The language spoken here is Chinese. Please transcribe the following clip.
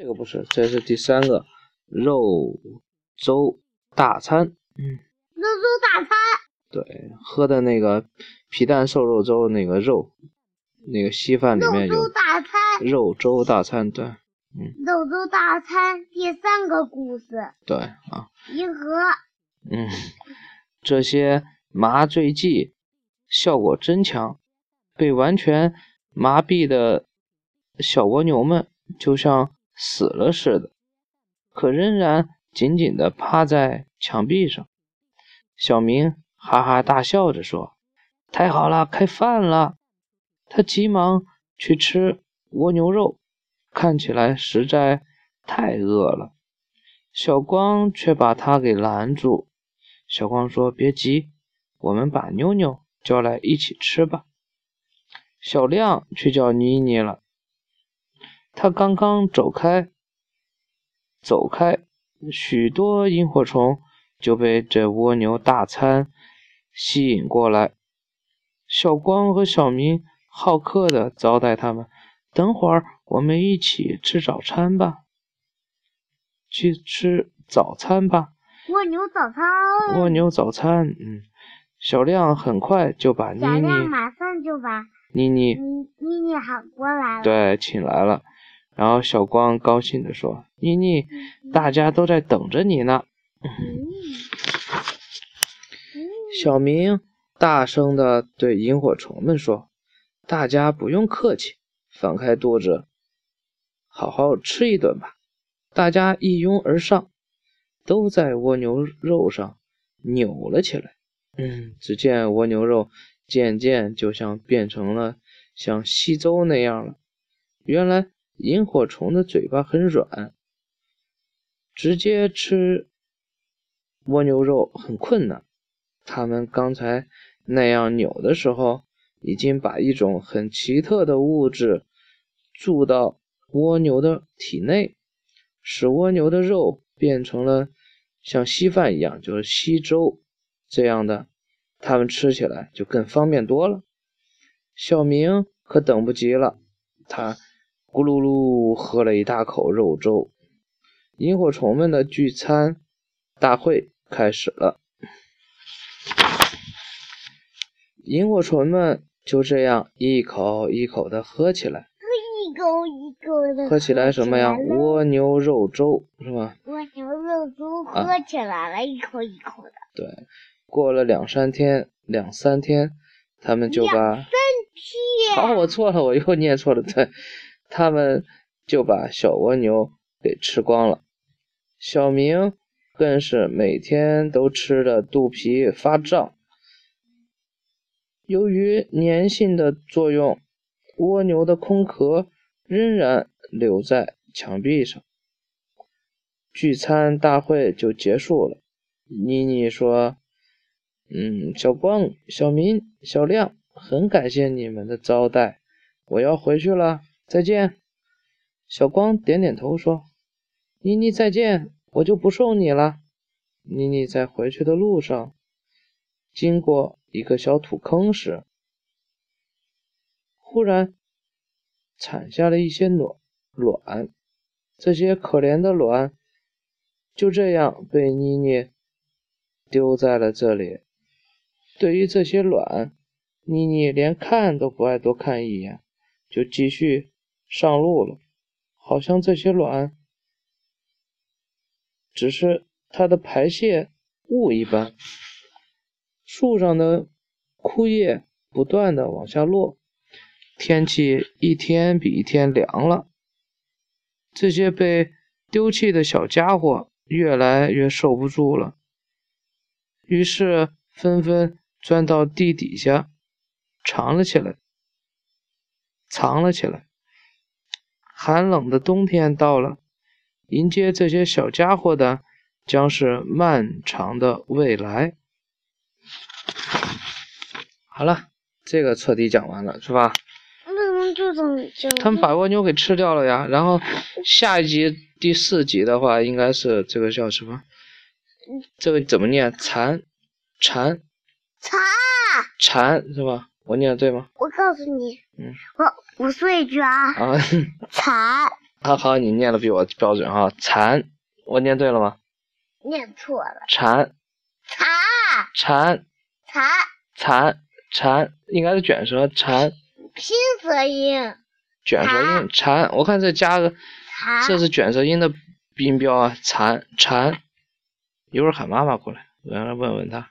这个不是，这是第三个肉粥大餐。嗯，肉粥大餐。对，喝的那个皮蛋瘦肉粥，那个肉，那个稀饭里面有肉粥大餐。肉粥大餐，对，嗯。肉粥大餐第三个故事。对啊。银河。嗯，这些麻醉剂效果真强，被完全麻痹的小蜗牛们就像死了似的，可仍然紧紧地趴在墙壁上。小明哈哈大笑着说：“太好了，开饭了！”他急忙去吃蜗牛肉，看起来实在太饿了。小光却把他给拦住。小光说：“别急，我们把妞妞叫来一起吃吧。”小亮去叫妮妮了。他刚刚走开，走开，许多萤火虫就被这蜗牛大餐吸引过来。小光和小明好客的招待他们：“等会儿我们一起吃早餐吧，去吃早餐吧。”蜗牛早餐，蜗牛早餐，嗯，小亮很快就把妮妮，小亮马上就把妮妮，妮妮喊过来了，对，请来了。然后小光高兴地说：“妮妮，大家都在等着你呢。”小明大声地对萤火虫们说：“大家不用客气，放开肚子，好好吃一顿吧。”大家一拥而上。都在蜗牛肉上扭了起来。嗯，只见蜗牛肉渐渐就像变成了像稀粥那样了。原来萤火虫的嘴巴很软，直接吃蜗牛肉很困难。它们刚才那样扭的时候，已经把一种很奇特的物质注到蜗牛的体内，使蜗牛的肉变成了。像稀饭一样，就是稀粥这样的，他们吃起来就更方便多了。小明可等不及了，他咕噜噜喝了一大口肉粥。萤火虫们的聚餐大会开始了，萤火虫们就这样一口一口的喝起来。一口一口的喝起来什么呀？蜗牛肉粥是吧？蜗牛肉粥喝起来了，一口一口的。对，过了两三天，两三天，他们就把三天。好，我错了，我又念错了。对，他们就把小蜗牛给吃光了。小明更是每天都吃的肚皮发胀。由于粘性的作用，蜗牛的空壳。仍然留在墙壁上。聚餐大会就结束了。妮妮说：“嗯，小光、小明、小亮，很感谢你们的招待，我要回去了，再见。”小光点点头说：“妮妮再见，我就不送你了。”妮妮在回去的路上，经过一个小土坑时，忽然。产下了一些卵，卵，这些可怜的卵就这样被妮妮丢在了这里。对于这些卵，妮妮连看都不爱多看一眼，就继续上路了，好像这些卵只是它的排泄物一般。树上的枯叶不断的往下落。天气一天比一天凉了，这些被丢弃的小家伙越来越受不住了，于是纷纷钻到地底下藏了起来，藏了起来。寒冷的冬天到了，迎接这些小家伙的将是漫长的未来。好了，这个彻底讲完了，是吧？他们把蜗牛给吃掉了呀，然后下一集第四集的话，应该是这个叫什么？这个怎么念？蚕，蚕，蚕，蚕是吧？我念的对吗？我告诉你，嗯，我我说一句啊，啊，蚕，啊好，你念的比我标准哈。蚕，我念对了吗？念错了。蚕。蚕。蚕。蚕。蚕。蚕，应该是卷舌蚕。拼舌音。卷舌音蚕，我看这加个，这是卷舌音的音标啊。蚕蚕，一会儿喊妈妈过来，我让她问问他。